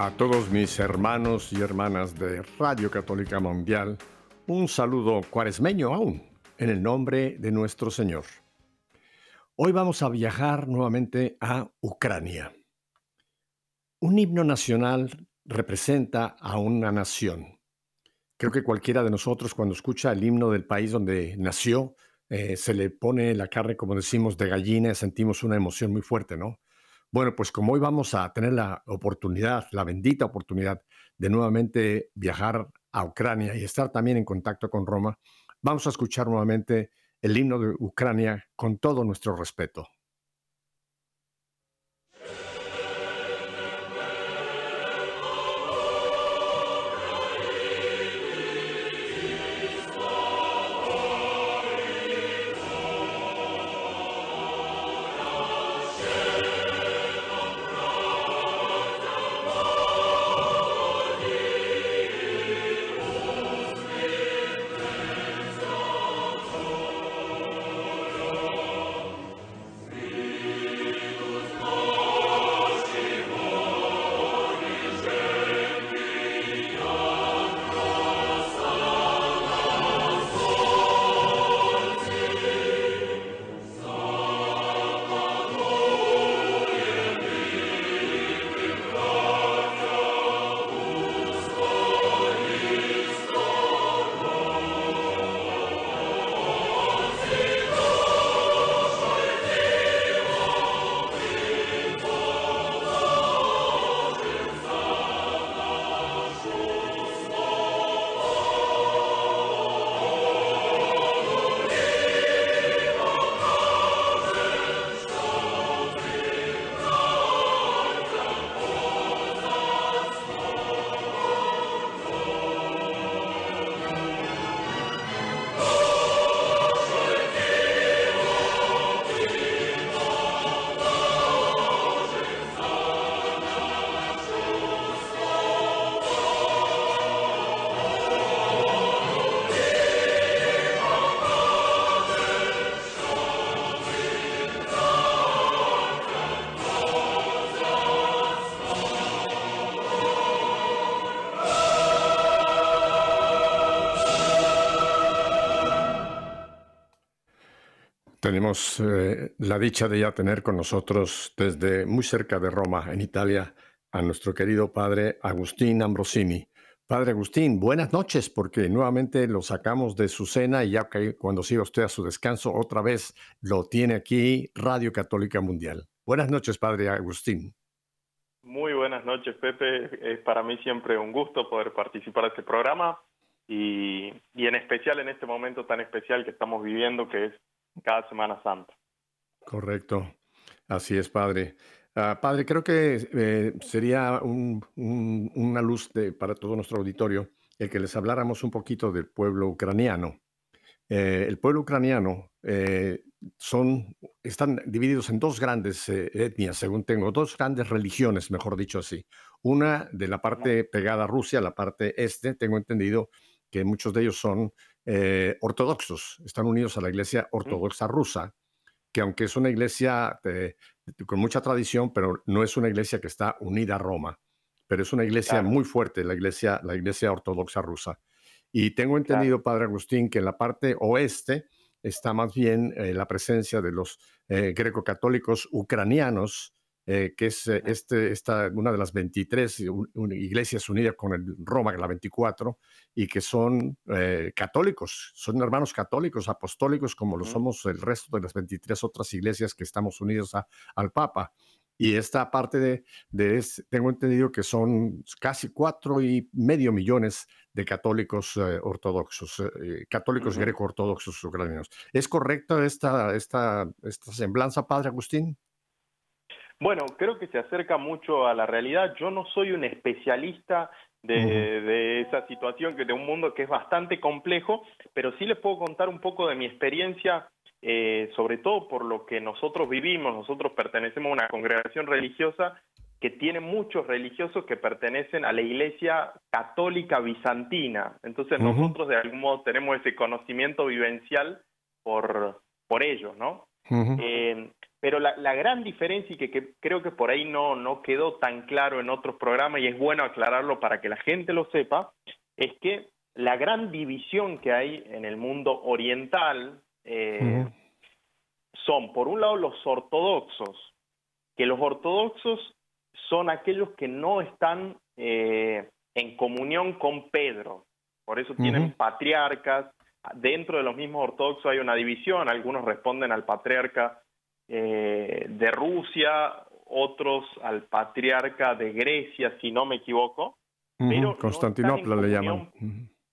A todos mis hermanos y hermanas de Radio Católica Mundial, un saludo cuaresmeño aún, en el nombre de nuestro Señor. Hoy vamos a viajar nuevamente a Ucrania. Un himno nacional representa a una nación. Creo que cualquiera de nosotros cuando escucha el himno del país donde nació, eh, se le pone la carne, como decimos, de gallina, sentimos una emoción muy fuerte, ¿no? Bueno, pues como hoy vamos a tener la oportunidad, la bendita oportunidad de nuevamente viajar a Ucrania y estar también en contacto con Roma, vamos a escuchar nuevamente el himno de Ucrania con todo nuestro respeto. Tenemos eh, la dicha de ya tener con nosotros desde muy cerca de Roma, en Italia, a nuestro querido padre Agustín Ambrosini. Padre Agustín, buenas noches, porque nuevamente lo sacamos de su cena y ya que cuando siga usted a su descanso, otra vez lo tiene aquí Radio Católica Mundial. Buenas noches, Padre Agustín. Muy buenas noches, Pepe. Es para mí siempre un gusto poder participar de este programa y, y en especial en este momento tan especial que estamos viviendo, que es cada Semana Santa. Correcto. Así es, Padre. Ah, padre, creo que eh, sería un- un- una luz de- para todo nuestro auditorio el que les habláramos un poquito del pueblo ucraniano. Eh, el pueblo ucraniano eh, son, están divididos en dos grandes eh, etnias, según tengo, dos grandes religiones, mejor dicho así. Una de la parte pegada a Rusia, la parte este, tengo entendido que muchos de ellos son eh, ortodoxos, están unidos a la iglesia ortodoxa rusa, que aunque es una iglesia eh, con mucha tradición, pero no es una iglesia que está unida a Roma, pero es una iglesia Claro. muy fuerte, la iglesia, la iglesia ortodoxa rusa. Y tengo entendido, Padre Agustín, que en la parte oeste está más bien eh, la presencia de los eh, greco-católicos ucranianos, eh, que es eh, este, esta, una de las 23 un- un- iglesias unidas con el Roma, la 24, y que son eh, católicos, son hermanos católicos, apostólicos, como lo somos el resto de las 23 otras iglesias que estamos unidos a- al Papa. Y esta parte de, de es- tengo entendido que son casi cuatro y medio millones de católicos eh, ortodoxos, eh, católicos Ujú. greco-ortodoxos ucranianos. ¿Es correcta esta, esta, esta semblanza, Padre Agustín? Bueno, creo que se acerca mucho a la realidad. Yo no soy un especialista de, esa situación, que de un mundo que es bastante complejo, pero sí les puedo contar un poco de mi experiencia, eh, sobre todo por lo que nosotros vivimos. Nosotros pertenecemos a una congregación religiosa que tiene muchos religiosos que pertenecen a la Iglesia Católica Bizantina. Entonces nosotros de algún modo tenemos ese conocimiento vivencial por, por ellos, ¿no? eh, pero la, la, gran diferencia, y que, que, creo que por ahí no, no quedó tan claro en otros programas, y es bueno aclararlo para que la gente lo sepa, es que la gran división que hay en el mundo oriental eh, son, por un lado, los ortodoxos, que los ortodoxos son aquellos que no están eh, en comunión con Pedro, por eso tienen patriarcas, dentro de los mismos ortodoxos hay una división, algunos responden al patriarca eh, de Rusia, otros al patriarca de Grecia, si no me equivoco. pero Constantinopla le llaman.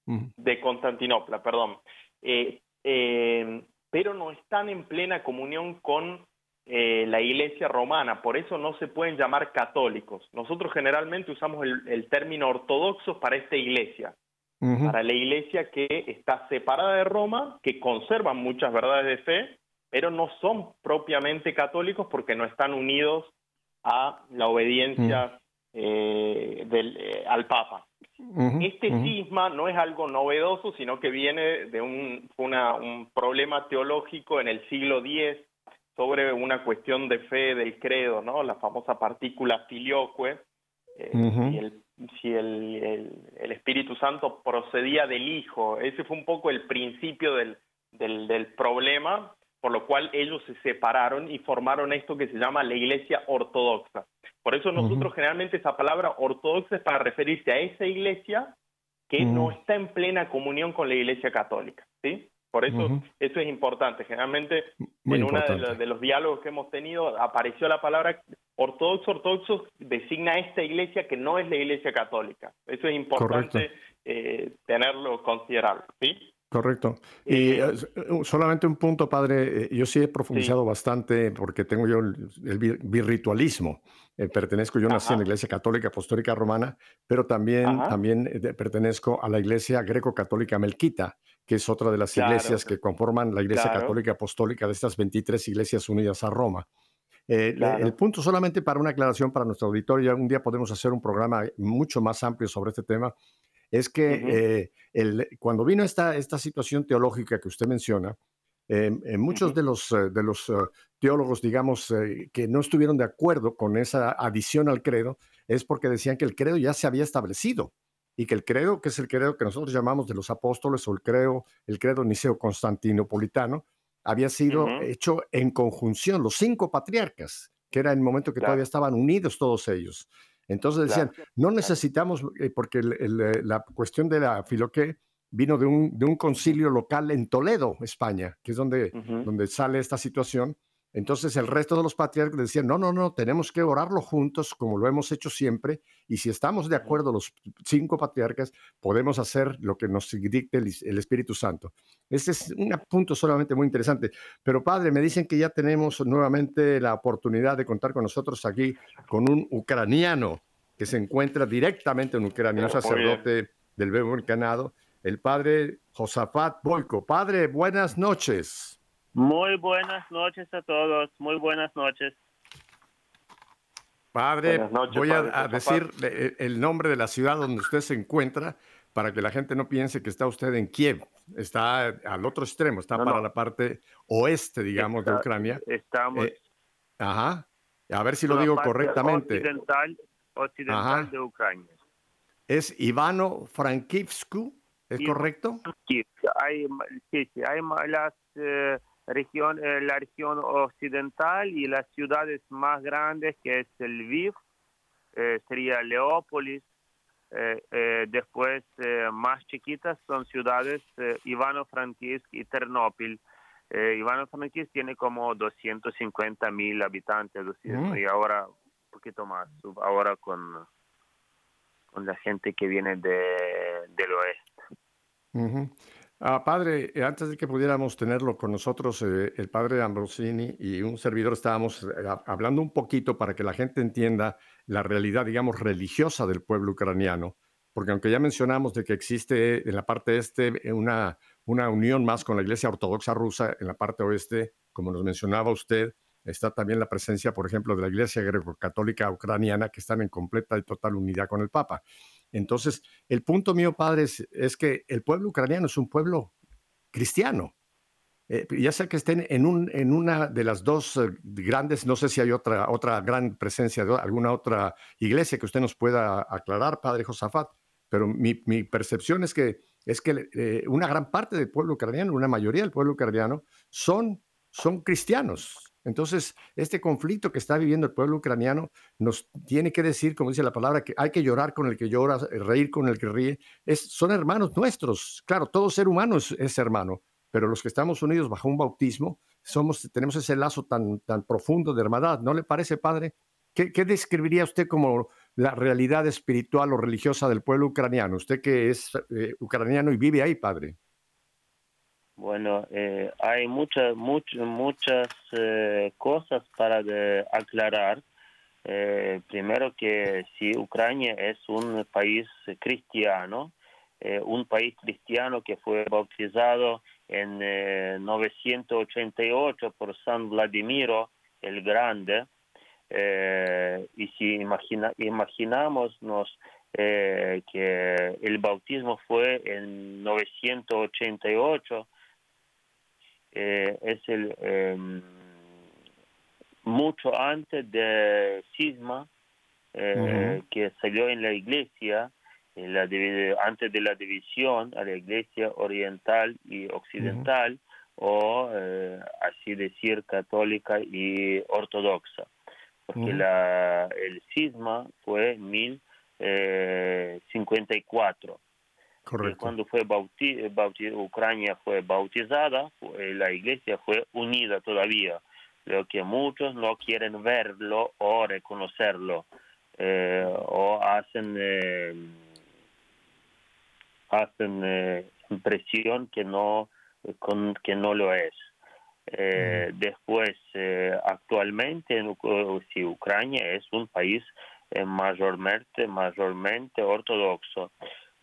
De Constantinopla, perdón. Eh, eh, pero no están en plena comunión con la iglesia romana, por eso no se pueden llamar católicos. Nosotros generalmente usamos el, el término ortodoxos para esta iglesia, para la iglesia que está separada de Roma, que conserva muchas verdades de fe, pero no son propiamente católicos porque no están unidos a la obediencia mm. eh, del, eh, al Papa. este cisma no es algo novedoso, sino que viene de un, un problema teológico en el siglo X sobre una cuestión de fe del credo, ¿no? La famosa partícula filioque, eh, si, el, si el, el, Espíritu Santo procedía del Hijo. Ese fue un poco el principio del, del, del problema por lo cual ellos se separaron y formaron esto que se llama la Iglesia Ortodoxa. Por eso nosotros generalmente esa palabra ortodoxa es para referirse a esa iglesia que no está en plena comunión con la Iglesia Católica, ¿sí? Por eso eso es importante. Generalmente en uno de, los diálogos que hemos tenido apareció la palabra ortodoxo. Ortodoxo designa a esta iglesia que no es la Iglesia Católica. Eso es importante eh, tenerlo considerado, ¿sí? Correcto. Y eh, solamente un punto, padre. Eh, yo sí he profundizado bastante porque tengo yo el, birritualismo. Eh, pertenezco, yo nací en la Iglesia Católica Apostólica Romana, pero también, también pertenezco a la Iglesia Greco-Católica Melquita, que es otra de las iglesias que conforman la Iglesia Católica Apostólica de estas 23 iglesias unidas a Roma. El punto solamente para una aclaración para nuestro auditorio, un día podemos hacer un programa mucho más amplio sobre este tema, es que eh, el, cuando vino esta, esta situación teológica que usted menciona, eh, eh, muchos de los, de los teólogos, digamos, que no estuvieron de acuerdo con esa adición al credo, es porque decían que el credo ya se había establecido y que el credo, que es el credo que nosotros llamamos de los apóstoles o el credo, el credo niceo constantinopolitano, había sido hecho en conjunción, los cinco patriarcas, que era el momento que todavía estaban unidos todos ellos. Entonces decían, no necesitamos, eh, porque eh, la cuestión de la filoque vino de un, de un, concilio local en Toledo, España, que es donde, donde sale esta situación, entonces el resto de los patriarcas decían, no, no, no, tenemos que orarlo juntos como lo hemos hecho siempre y si estamos de acuerdo los cinco patriarcas, podemos hacer lo que nos dicte el, Espíritu Santo. Este es un punto solamente muy interesante. Pero padre, me dicen que ya tenemos nuevamente la oportunidad de contar con nosotros aquí con un ucraniano que se encuentra directamente en Ucrania, un sacerdote del Bebo Canado, el padre Josafat Boyko. Padre, buenas noches. Muy buenas noches a todos, muy buenas noches. Padre, voy a, decir el nombre de la ciudad donde usted se encuentra para que la gente no piense que está usted en Kiev. Está al otro extremo, está para la parte oeste, digamos, de Ucrania. Estamos. Eh, ajá. A ver si lo digo correctamente. Occidental, occidental de Ucrania. Es Ivano Frankivsku, ¿es correcto? Hay, sí, sí, hay las. Eh, región, eh, la región occidental y las ciudades más grandes que es el Lviv, eh, sería Leópolis, eh, después más chiquitas son ciudades Ivano-Frankivsk y Ternopil. Ivano-Frankivsk tiene como 250 mil habitantes mm. y ahora un poquito más, ahora con, con la gente que viene de, del oeste. Ah, padre, eh, antes de que pudiéramos tenerlo con nosotros, eh, el padre Ambrosini y un servidor estábamos eh, hablando un poquito para que la gente entienda la realidad, digamos, religiosa del pueblo ucraniano, porque aunque ya mencionamos de que existe en la parte este una, una unión más con la Iglesia Ortodoxa rusa, en la parte oeste, como nos mencionaba usted, está también la presencia, por ejemplo, de la Iglesia Greco-Católica Ucraniana, que están en completa y total unidad con el Papa. Entonces, el punto mío, padre, es, que el pueblo ucraniano es un pueblo cristiano. Eh, ya sea que estén en, un, en una de las dos eh, grandes, no sé si hay otra, otra gran presencia de alguna otra iglesia que usted nos pueda aclarar, padre Josafat, pero mi, percepción es que, es que eh, una gran parte del pueblo ucraniano, una mayoría del pueblo ucraniano, son, son cristianos. Entonces, este conflicto que está viviendo el pueblo ucraniano nos tiene que decir, como dice la palabra, que hay que llorar con el que llora, reír con el que ríe. Son hermanos nuestros. Claro, todo ser humano es, hermano, pero los que estamos unidos bajo un bautismo, somos, tenemos ese lazo tan, tan profundo de hermandad. ¿No le parece, padre? ¿Qué, describiría usted como la realidad espiritual o religiosa del pueblo ucraniano? Usted que es eh, ucraniano y vive ahí, padre. Bueno, eh, hay muchas, muchas, muchas eh, cosas para aclarar. Eh, primero que si Ucrania es un país cristiano, un país cristiano que fue bautizado en 988 por San Vladimiro el Grande, y si imagina, imaginamos que el bautismo fue en 988, eh, es el em, mucho antes de cisma eh, que salió en la iglesia en la, antes de la división a la iglesia oriental y occidental o eh, así decir católica y ortodoxa porque la, el cisma fue en 1054 cuando fue Ucrania fue bautizada, la iglesia fue unida todavía, lo que muchos no quieren verlo o reconocerlo, eh, o hacen, eh, hacen eh, impresión que no, con, que no lo es. Después, actualmente, si Ucrania es un país mayormente, mayormente ortodoxo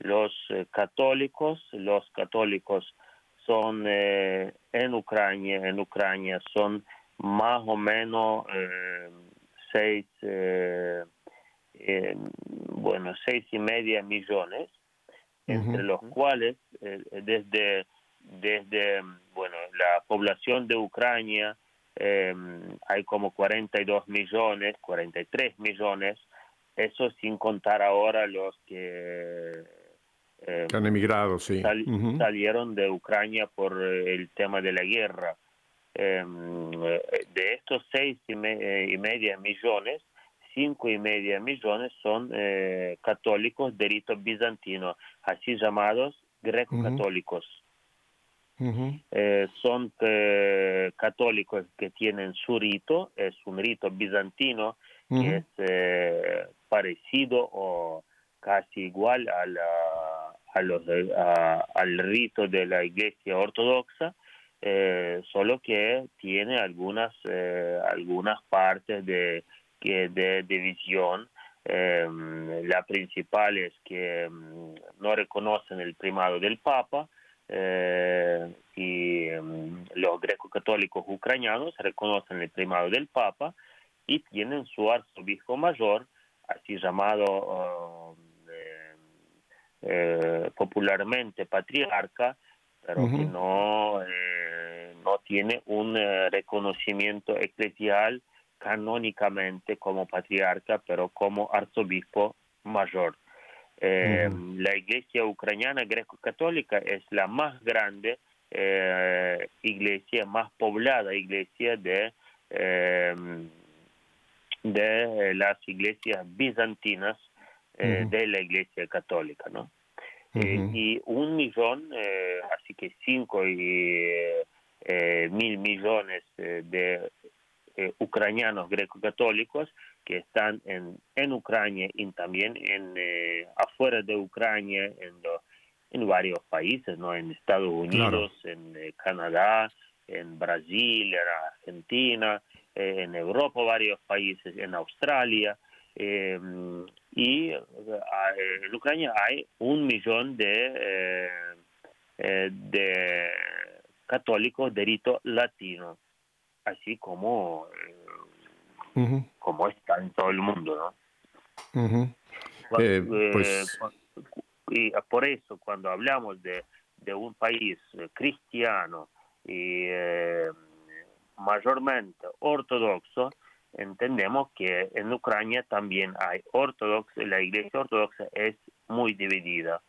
los eh, católicos, los católicos son eh, en Ucrania, en Ucrania son más o menos eh, seis, bueno, seis y media millones, entre los cuales desde, desde, bueno, la población de Ucrania hay como 42 millones, 43 millones, eso sin contar ahora los que eh, han emigrado, sí. Salieron de Ucrania por eh, el tema de la guerra. Em, de estos seis y, eh, media millones, cinco y media millones son católicos de rito bizantino, así llamados greco-católicos. son católicos que tienen su rito, es un rito bizantino que es parecido o casi igual a la a los, al rito de la iglesia ortodoxa, eh, solo que tiene algunas, eh, algunas partes de, que de división. Em, la principal es que em, no reconocen el primado del Papa eh, y em, los greco-católicos ucranianos reconocen el primado del Papa y tienen su arzobispo mayor, así llamado eh, popularmente patriarca, pero que no, eh, no tiene un eh, reconocimiento eclesial canónicamente como patriarca, pero como arzobispo mayor. La iglesia ucraniana greco-católica es la más grande iglesia, más poblada iglesia de, de las iglesias bizantinas eh, de la Iglesia Católica, ¿no? Eh, y un millón, eh, así que cinco y mil millones de ucranianos greco-católicos que están en, en Ucrania y también en afuera de Ucrania, en, en varios países, ¿no? En Estados Unidos, en Canadá, en Brasil, en Argentina, en Europa varios países, en Australia. Em, y en Ucrania hay un millón de, de católicos de rito latino, así como, como está en todo el mundo, ¿no? pues y por eso cuando hablamos de, de un país eh, cristiano y eh, mayormente ortodoxo, entendemos que en Ucrania también hay ortodoxos, la iglesia ortodoxa es muy dividida.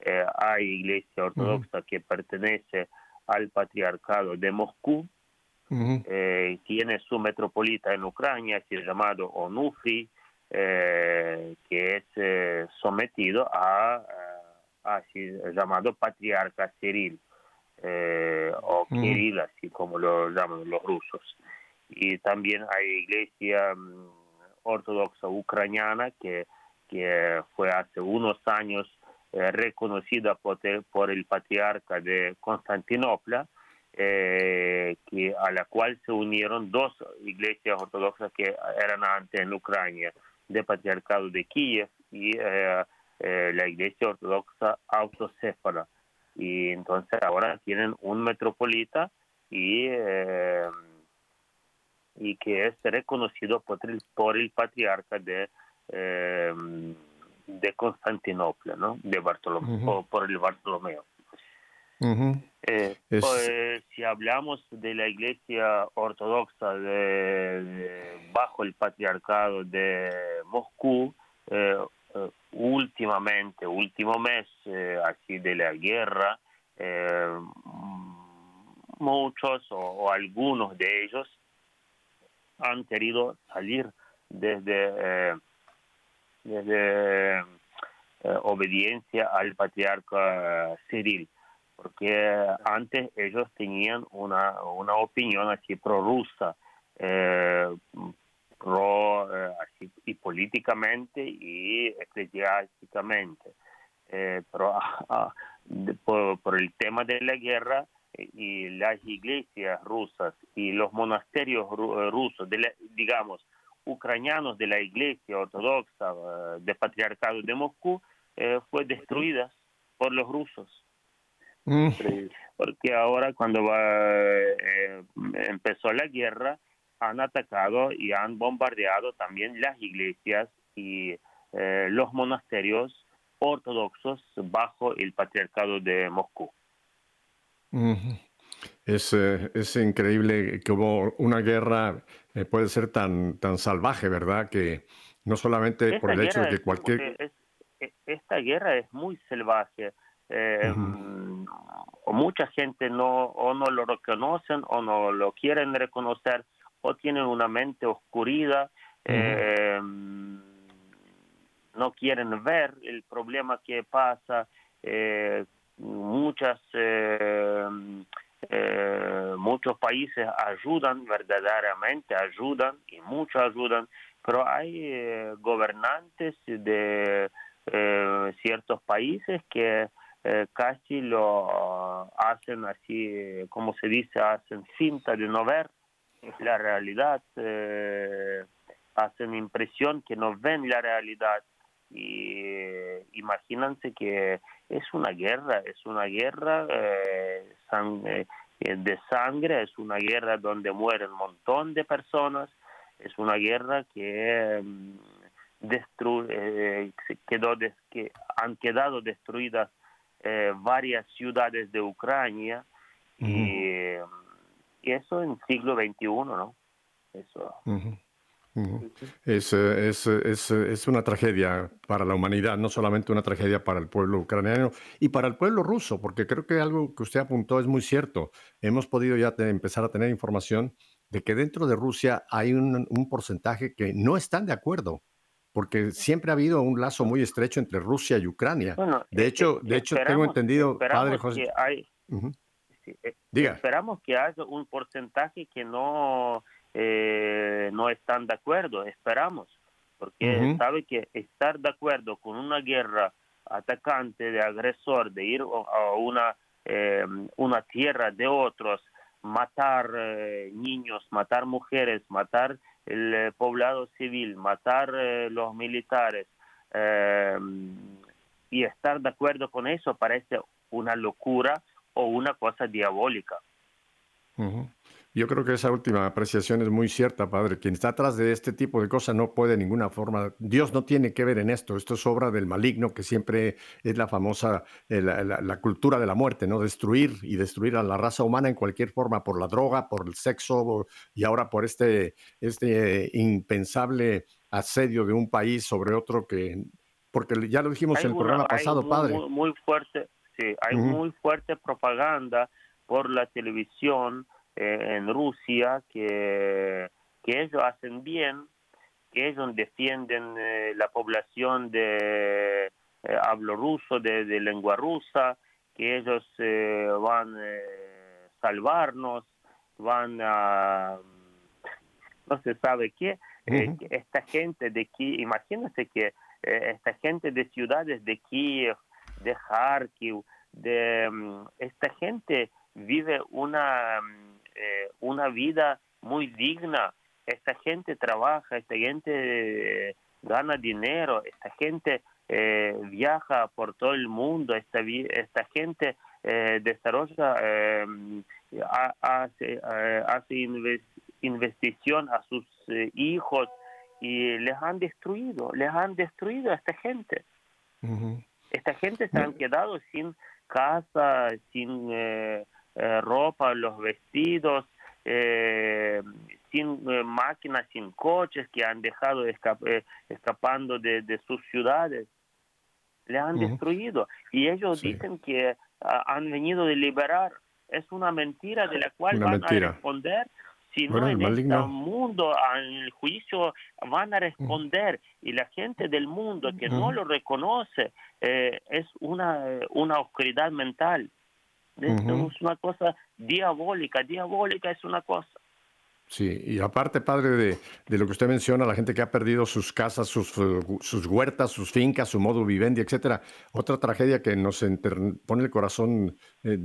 Eh, hay iglesia ortodoxa que pertenece al patriarcado de Moscú, tiene su metropolita en Ucrania, es llamado Onufri, que es sometido a así llamado patriarca Cyril eh, o Kirill, así como lo llaman los rusos. Y también hay iglesia mm, ortodoxa ucraniana que, que fue hace unos años eh, reconocida por, el patriarca de Constantinopla, eh, que, a la cual se unieron dos iglesias ortodoxas que eran antes en Ucrania, de patriarcado de Kiev y eh, la iglesia ortodoxa autocéfala. Y entonces ahora tienen un metropolita y, eh, y que es reconocido por el, por el patriarca de, eh, de Constantinopla, ¿no? de Bartolomé, por el Bartolomeo. Pues, si hablamos de la iglesia ortodoxa de, bajo el patriarcado de Moscú, últimamente, último mes, eh, así de la guerra, eh, muchos o, algunos de ellos han querido salir desde, eh, desde obediencia al patriarca Cyril, porque antes ellos tenían una, una opinión así prorrusa, eh, así, y políticamente y eclesiásticamente. Eh, pero ah, por, el tema de la guerra eh, y las iglesias rusas y los monasterios rusos, de digamos, ucranianos de la iglesia ortodoxa del patriarcado de Moscú, fue destruidas por los rusos. Mm. Porque ahora cuando empezó la guerra, han atacado y han bombardeado también las iglesias y eh, los monasterios ortodoxos bajo el patriarcado de Moscú. Es, eh, es, increíble que hubo una guerra, eh, puede ser tan, tan salvaje, ¿verdad? Que no solamente por el hecho de que cualquier... E, esta guerra es muy salvaje. o mucha gente no o no lo reconocen o no lo quieren reconocer o tienen una mente oscurida, eh, no quieren ver el problema que pasa, eh, muchas eh, muchos países ayudan verdaderamente, ayudan y muchos ayudan, pero hay gobernantes de ciertos países que casi lo hacen así, como se dice, hacen cinta de no ver la realidad, eh, hacen impresión que no ven la realidad. Y eh, imagínense que es una guerra, es una guerra eh, de sangre, es una guerra donde mueren un montón de personas, es una guerra que mm, quedó que han quedado destruidas varias ciudades de Ucrania y y eso en siglo XXI, ¿no? Eso. Es, es, es, es, una tragedia para la humanidad, no solamente una tragedia para el pueblo ucraniano y para el pueblo ruso, porque creo que algo que usted apuntó es muy cierto. Hemos podido ya empezar a tener información de que dentro de Rusia hay un, un, porcentaje que no están de acuerdo, porque siempre ha habido un lazo muy estrecho entre Rusia y Ucrania. de hecho, de hecho tengo entendido, padre José. hay, eh, esperamos que haya un porcentaje que no, eh, no están de acuerdo, esperamos, porque sabe que estar de acuerdo con una guerra atacante, de agresor, de ir a una, eh, una tierra de otros, matar eh, niños, matar mujeres, matar el eh, poblado civil, matar los militares y estar de acuerdo con eso parece una locura o una cosa diabólica. Yo creo que esa última apreciación es muy cierta, padre. Quien está atrás de este tipo de cosas no puede de ninguna forma. Dios no tiene que ver en esto. Esto es obra del maligno, que siempre es la famosa, eh, la, cultura de la muerte, ¿no? Destruir y destruir a la raza humana en cualquier forma, por la droga, por el sexo y ahora por este, este impensable asedio de un país sobre otro que, porque ya lo dijimos en el programa pasado, padre. Muy, fuerte, sí, hay muy fuerte propaganda por la televisión eh, en Rusia que, que ellos hacen bien, que ellos defienden eh, la población de eh, hablo ruso, de, lengua rusa, que ellos van a salvarnos, van a no se sabe qué. esta gente de aquí, imagínense que esta gente de ciudades de Kiev, de Kharkiv, de mm, esta gente vive una mm, eh, una vida muy digna. Esta gente trabaja, esta gente eh, gana dinero, esta gente eh, viaja por todo el mundo, esta, esta gente desarrolla, hace, hace investigación a sus hijos y les han destruido, les han destruido a esta gente. Esta gente se han quedado sin casa, sin eh, ropa, los vestidos, eh, sin eh, máquinas, sin coches que han dejado escapando de, sus ciudades. Le han destruido. Y ellos dicen que ah, han venido de liberar. Es una mentira de la cual van a responder si no en este mundo, en el juicio, van a responder y la gente del mundo que no lo reconoce es una, una oscuridad mental. Es una cosa diabólica, diabólica es una cosa. Sí, y aparte, padre, de, lo que usted menciona, la gente que ha perdido sus casas, sus, sus huertas, sus fincas, su modo vivendi, etcétera. Otra tragedia que nos pone el corazón eh,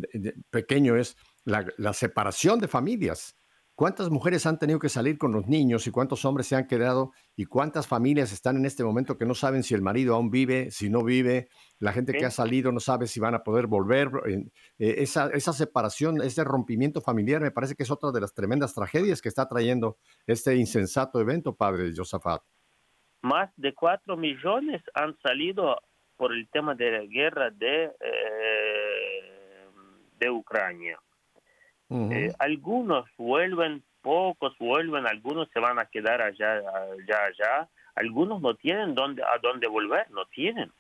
pequeño es la, la separación de familias. ¿Cuántas mujeres han tenido que salir con los niños y cuántos hombres se han quedado y cuántas familias están en este momento que no saben si el marido aún vive, si no vive? La gente que ha salido no sabe si van a poder volver. Eh, esa, esa separación, ese rompimiento familiar me parece que es otra de las tremendas tragedias que está trayendo este insensato evento, padre Josafat. Más de cuatro millones han salido por el tema de la guerra de, eh, de Ucrania. Eh, algunos vuelven, pocos vuelven, algunos se van a quedar allá, allá, allá. Algunos no tienen dónde, a dónde volver, no tienen.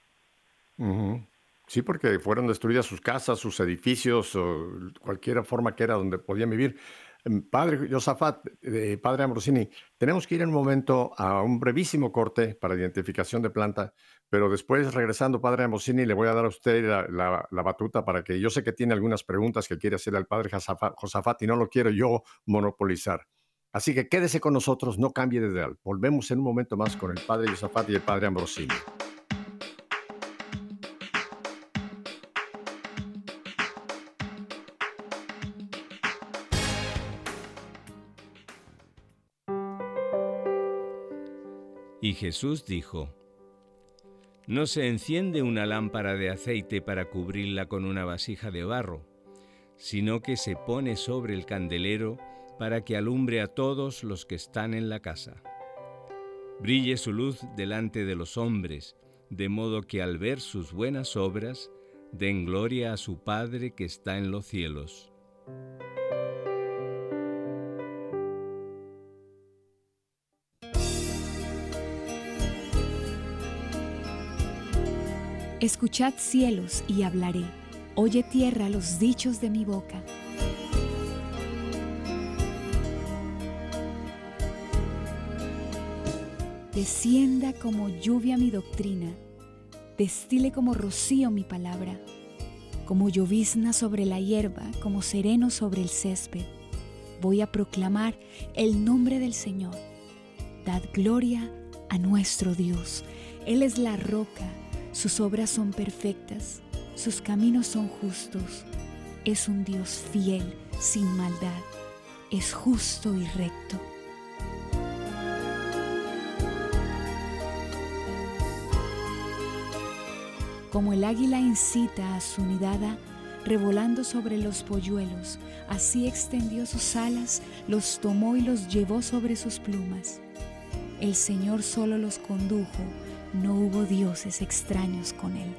Sí, porque fueron destruidas sus casas, sus edificios, o cualquier forma que era donde podían vivir. Em, padre Josafat, eh, Padre Ambrosini, tenemos que ir en un momento a un brevísimo corte para identificación de planta, pero después, regresando, Padre Ambrosini, le voy a dar a usted la, batuta para que yo sé que tiene algunas preguntas que quiere hacerle al Padre Josafat y no lo quiero yo monopolizar. Así que quédese con nosotros, no cambie de ideal. Volvemos en un momento más con el Padre Josafat y el Padre Ambrosini. Y Jesús dijo, No se enciende una lámpara de aceite para cubrirla con una vasija de barro, sino que se pone sobre el candelero para que alumbre a todos los que están en la casa. Brille su luz delante de los hombres, de modo que al ver sus buenas obras, den gloria a su Padre que está en los cielos. Escuchad cielos y hablaré, oye tierra los dichos de mi boca. Descienda como lluvia mi doctrina, destile como rocío mi palabra, como llovizna sobre la hierba, como sereno sobre el césped. Voy a proclamar el nombre del Señor. Dad gloria a nuestro Dios. Él es la roca Sus obras son perfectas, sus caminos son justos. Es un Dios fiel, sin maldad, es justo y recto. Como el águila incita a su nidada, revolando sobre los polluelos, así extendió sus alas, los tomó y los llevó sobre sus plumas. El Señor solo los condujo, no hubo dioses extraños con él.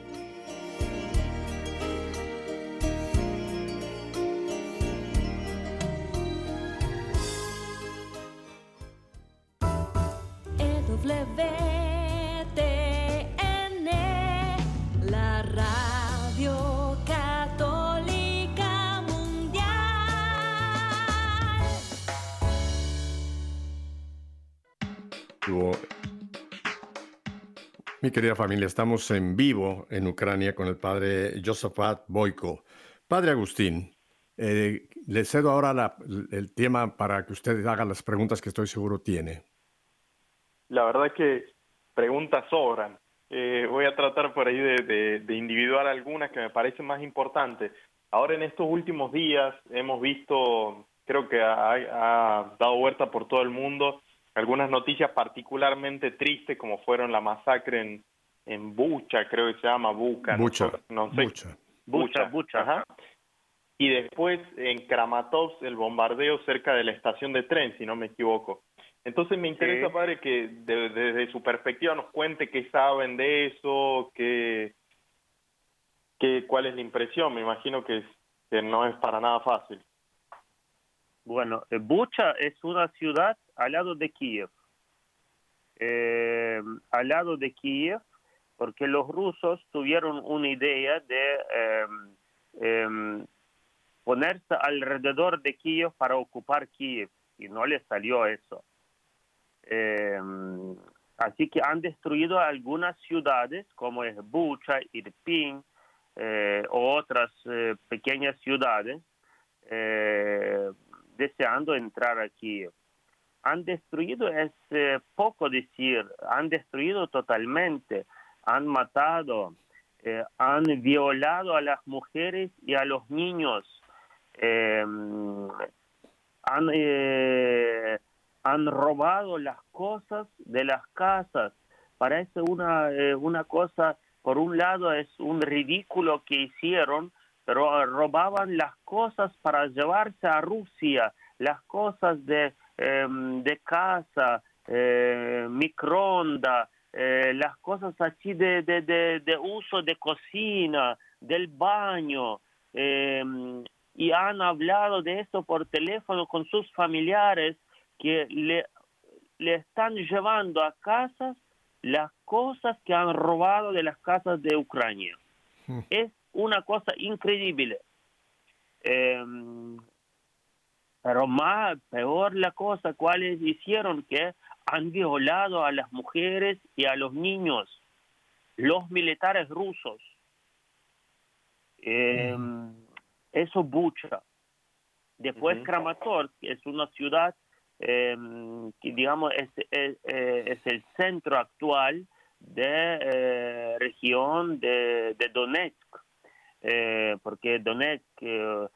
Querida familia, estamos en vivo en Ucrania con el padre Josafat Boyko. Padre Agustín, eh, le cedo ahora el tema para que usted haga las preguntas que estoy seguro tiene. La verdad es que preguntas sobran. Eh, voy a tratar por ahí de, individuar algunas que me parecen más importantes. Ahora en estos últimos días hemos visto, creo que ha, ha dado vuelta por todo el mundo, algunas noticias particularmente tristes como fueron la masacre en, en Bucha, creo que se llama Bucha. Bucha, no, sé. Bucha. Bucha, Bucha. Ajá. Y después en Kramatovsk el bombardeo cerca de la estación de tren, si no me equivoco. Entonces me interesa, padre, que desde su perspectiva nos cuente qué saben de eso, qué, qué, cuál es la impresión. Me imagino que, que no es para nada fácil. Bueno, eh, Bucha es una ciudad al lado de Kiev. Eh, al lado de Kiev, porque los rusos tuvieron una idea de em, em, ponerse alrededor de Kiev para ocupar Kiev y no les salió eso. Em, así que han destruido algunas ciudades como es Bucha, Irpin eh, o otras pequeñas ciudades deseando entrar aquí. Han destruido, es eh, poco decir, han destruido totalmente, han matado, eh, han violado a las mujeres y a los niños, em, han, eh, han robado las cosas de las casas. Parece una, una cosa, por un lado es un ridículo que hicieron, pero robaban las cosas para llevarse a Rusia, las cosas de, em, de casa, eh, microondas, eh, las cosas así de, de, uso de cocina, del baño, em, y han hablado de esto por teléfono con sus familiares que le, le están llevando a casas las cosas que han robado de las casas de Ucrania. Hmm. Es una cosa increíble. Em, pero más, peor la cosa, ¿cuáles hicieron? Que han violado a las mujeres y a los niños, los militares rusos. Em, eso bucha. Después Kramatorsk es una ciudad em, que digamos es, es, el centro actual de eh, región de, de Donetsk eh, porque Donetsk, eh,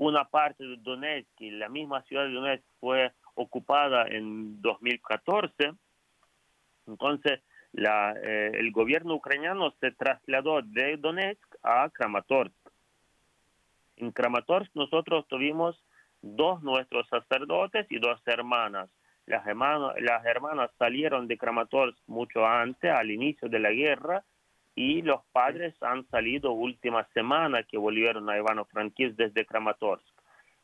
una parte de Donetsk y la misma ciudad de Donetsk fue ocupada en 2014, entonces eh, el gobierno ucraniano se trasladó de Donetsk a Kramatorsk. En Kramatorsk nosotros tuvimos dos nuestros sacerdotes y dos hermanas. Las hermanas, las hermanas salieron de Kramatorsk mucho antes, al inicio de la guerra, y los padres han salido última semana que volvieron a Ivano-Frankivsk desde Kramatorsk.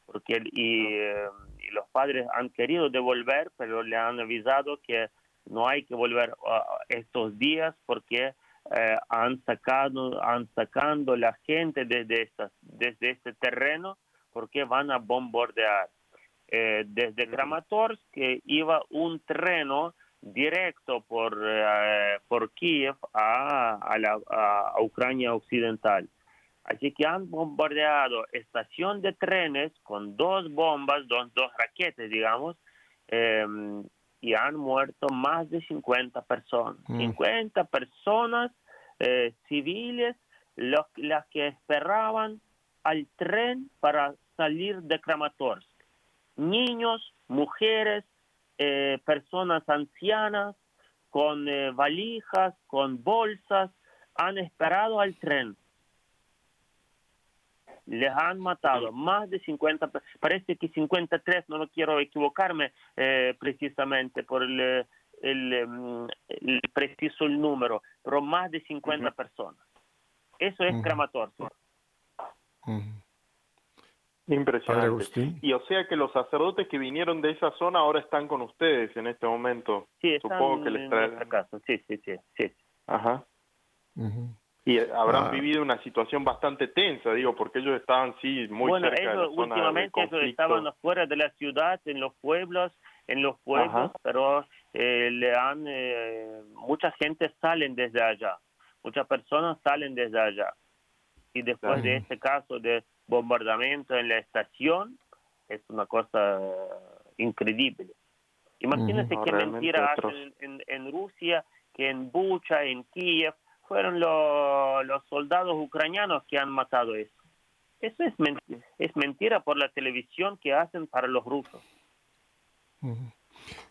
Porque, eh, y, los padres han querido devolver, pero le han avisado que no hay que volver estos días porque eh, han sacado han sacando la gente desde estas desde este terreno porque van a bombardear. Eh, desde Kramatorsk que iba un treno directo por, eh, por Kiev a, a, la, a, Ucrania occidental. Así que han bombardeado estación de trenes con dos bombas, dos, dos raquetes, digamos, em, y han muerto más de 50 personas. 50 mm. personas eh, civiles los, las que esperaban al tren para salir de Kramatorsk. Niños, mujeres, eh, personas ancianas, con eh, valijas, con bolsas, han esperado al tren. Les han matado más de 50, parece que 53, no lo quiero equivocarme eh, precisamente por el, el, em, el, preciso el número, pero más de 50 personas. Eso es Kramatorsk. Impresionante. Y o sea que los sacerdotes que vinieron de esa zona ahora están con ustedes en este momento. Sí, están Supongo que les traen. Sí, sí, sí, sí. Ajá. Y habrán ah. vivido una situación bastante tensa, digo, porque ellos estaban, sí, muy bueno, cerca ellos, de la zona últimamente ellos estaban afuera de la ciudad, en los pueblos, en los pueblos, pero eh, le han, eh, mucha gente salen desde allá, muchas personas salen desde allá. Y después de este caso de bombardamiento en la estación es una cosa increíble. Imagínense qué mentira hacen en, en, Rusia, que en Bucha, en Kiev, fueron los soldados ucranianos que han matado eso. Eso es, mentira, es mentira por la televisión que hacen para los rusos.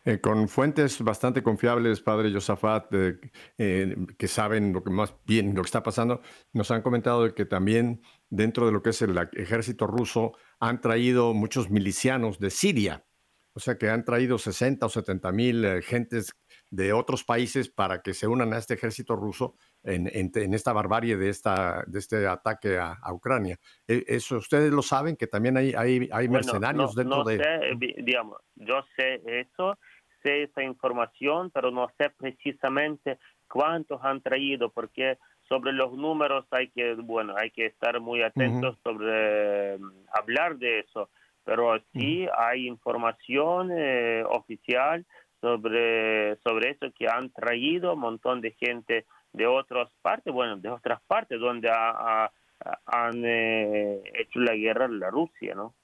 Eh, con fuentes bastante confiables, padre Josafat, eh, eh, que saben lo que más bien lo que está pasando, nos han comentado que también dentro de lo que es el ejército ruso han traído muchos milicianos de Siria, o sea que han traído 60 o 70 mil gentes de otros países para que se unan a este ejército ruso en, esta barbarie de, esta, de este ataque a, Ucrania. ¿Eso ustedes lo saben, que también hay, hay, hay mercenarios dentro de... Sé, digamos, yo sé eso, sé esa información, pero no sé precisamente cuántos han traído, porque sobre los números hay que, bueno, hay que estar muy atentos sobre mm, hablar de eso, pero sí hay información eh, oficial sobre, sobre eso que han traído un montón de gente de otras partes, bueno, de otras partes donde han eh, hecho la guerra la Rusia, ¿no?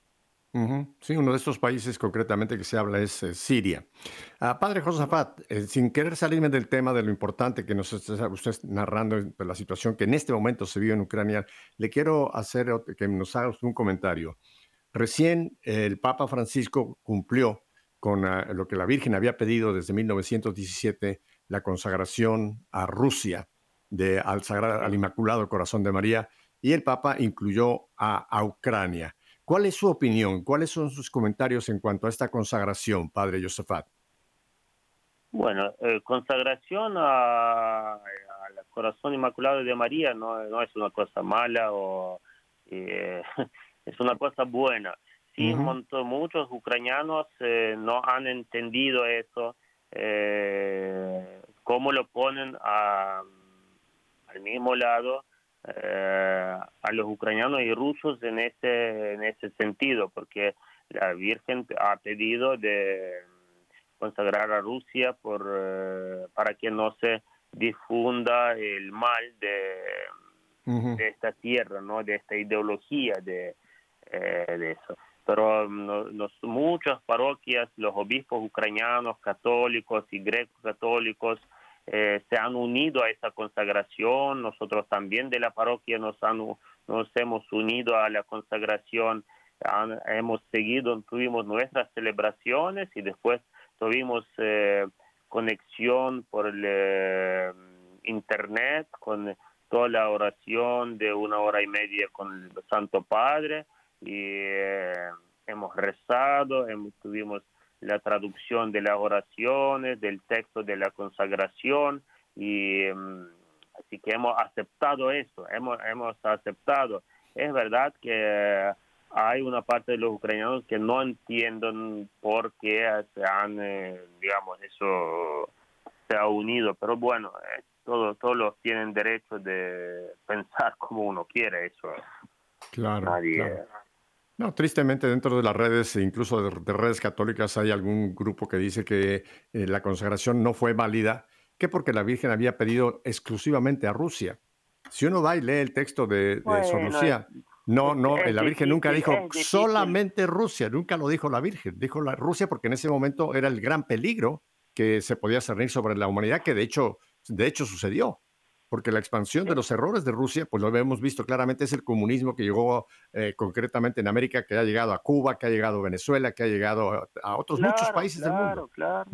Sí, uno de estos países concretamente que se habla es eh, Siria. Ah, padre Josafat, eh, sin querer salirme del tema de lo importante que nos está usted narrando de la situación que en este momento se vive en Ucrania, le quiero hacer que nos haga un comentario. Recién el Papa Francisco cumplió con ah, lo que la Virgen había pedido desde 1917, la consagración a Rusia de, al, Sagrado, al Inmaculado Corazón de María, y el Papa incluyó a Ucrania. ¿Cuál es su opinión? ¿Cuáles son sus comentarios en cuanto a esta consagración, Padre Josefat? Bueno, eh, consagración al corazón inmaculado de María no, no, es una cosa mala o eh, es una cosa buena. Sí, muchos ucranianos eh, no han entendido eso, cómo lo ponen al mismo lado eh, a los ucranianos y rusos en ese, en ese sentido, porque la Virgen ha pedido de consagrar a Rusia por, eh, para que no se difunda el mal de, de esta tierra, ¿no? de esta ideología de, eh, de eso. Pero los, muchas parroquias, los obispos ucranianos, católicos y grecos católicos, eh, se han unido a esa consagración, nosotros también de la parroquia nos, nos hemos unido a la consagración, hemos seguido, tuvimos nuestras celebraciones y después tuvimos eh, conexión por el eh, internet con toda la oración de una hora y media con el Santo Padre y hemos rezado, hemos, tuvimos la traducción de las oraciones, del texto de la consagración y mm, así que hemos aceptado eso, hemos, hemos aceptado. Es verdad que hay una parte de los ucranianos que no entienden por qué se han, eh, digamos, eso se ha unido, pero bueno, eh, todos, todos tienen derecho de pensar como uno quiere, eso. Claro. Nadie, no, tristemente dentro de las redes, incluso de, redes católicas, hay algún grupo que dice que eh, la consagración no fue válida, que porque la Virgen había pedido exclusivamente a Rusia. Si uno va y lee el texto de, de Sor Lucía, no, no, la Virgen nunca dijo solamente Rusia, nunca lo dijo la Virgen, dijo la Rusia porque en ese momento era el gran peligro que se podía cernir sobre la humanidad, que de hecho, de hecho sucedió. Porque la expansión de los errores de Rusia, pues lo hemos visto claramente, es el comunismo que llegó eh, concretamente en América, que ha llegado a Cuba, que ha llegado a Venezuela, que ha llegado a, otros muchos países del mundo. Claro, claro.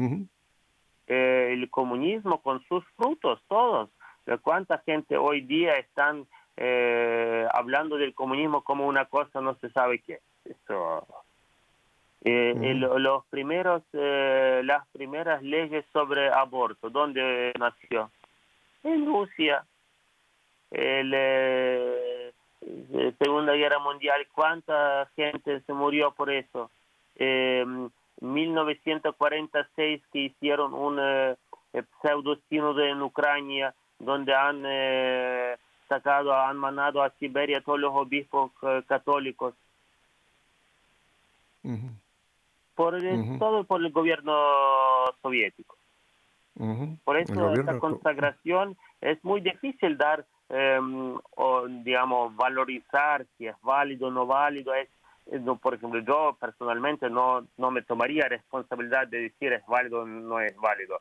Eh, el comunismo con sus frutos, todos. ¿Cuánta gente hoy día están eh, hablando del comunismo como una cosa no se sabe qué? Eso eh, los primeros, eh, las primeras leyes sobre aborto, ¿dónde nació? En Rusia. El, eh, Segunda Guerra Mundial, ¿cuánta gente se murió por eso? Eh, 1946 que hicieron un pseudo en Ucrania, donde han sacado, han mandado a Siberia todos los obispos católicos por todo por el gobierno soviético. Por eso esta consagración es muy difícil dar, em, o digamos, valorizar si es válido o no válido. Es, por ejemplo, yo personalmente no, no me tomaría responsabilidad de decir es válido o no es válido.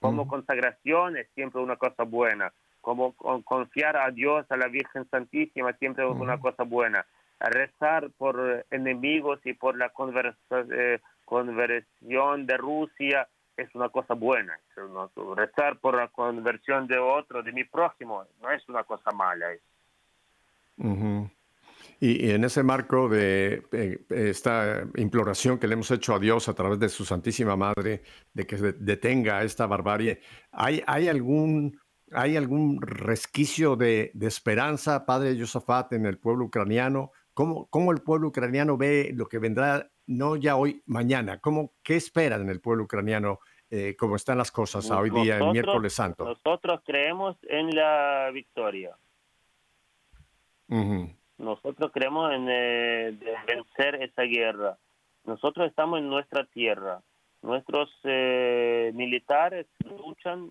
Como consagración es siempre una cosa buena. Como confiar a Dios, a la Virgen Santísima, siempre es una cosa buena rezar por enemigos y por la eh, conversión de Rusia es una cosa buena. Rezar por la conversión de otro, de mi prójimo, no es una cosa mala. y, en ese marco de eh, esta imploración que le hemos hecho a Dios a través de su Santísima Madre, de que detenga esta barbarie, ¿hay, hay algún... ¿Hay algún resquicio de, esperanza, Padre Yosafat, en el pueblo ucraniano? ¿Cómo, el pueblo ucraniano ve lo que vendrá, no ya hoy, mañana? ¿Cómo, ¿Qué esperan en el pueblo ucraniano? Eh, cómo están las cosas hoy día, el miércoles santo. Nosotros creemos en la victoria. Nosotros creemos en eh, vencer esa guerra. Nosotros estamos en nuestra tierra. Nuestros eh, militares luchan.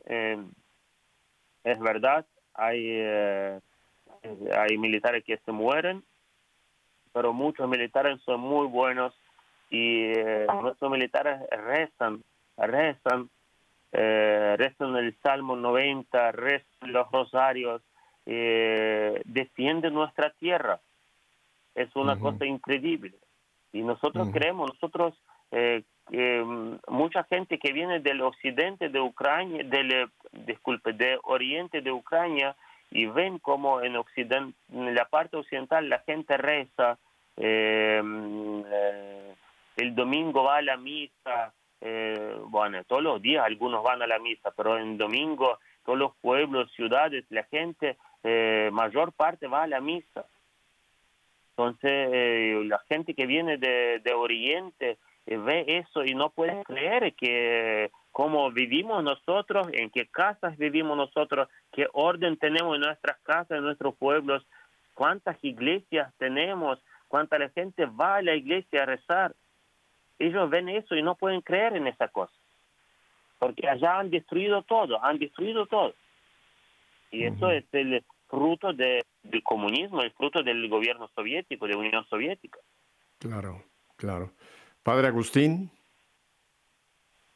es verdad, hay, hay militares que se mueren, pero muchos militares son muy buenos y eh, nuestros militares rezan, rezan, eh, rezan el Salmo 90, rezan los rosarios, eh, defienden nuestra tierra. Es una cosa increíble. Y nosotros creemos, nosotros, eh, mm, mucha gente que viene del occidente de Ucrania, del, disculpe, de oriente de Ucrania, y ven como en occidente, en la parte occidental la gente reza, eh, el domingo va a la misa, eh, bueno, todos los días algunos van a la misa, pero en domingo todos los pueblos, ciudades, la gente, eh, mayor parte va a la misa. Entonces, eh, la gente que viene de, de Oriente ve eso y no puede creer que cómo vivimos nosotros, en qué casas vivimos nosotros, qué orden tenemos en nuestras casas, en nuestros pueblos, cuántas iglesias tenemos, cuánta la gente va a la iglesia a rezar. Ellos ven eso y no pueden creer en esa cosa. Porque allá han destruido todo, han destruido todo. Y eso es el fruto del comunismo, el fruto del gobierno soviético, de la Unión Soviética. Claro, claro. Padre Agustín.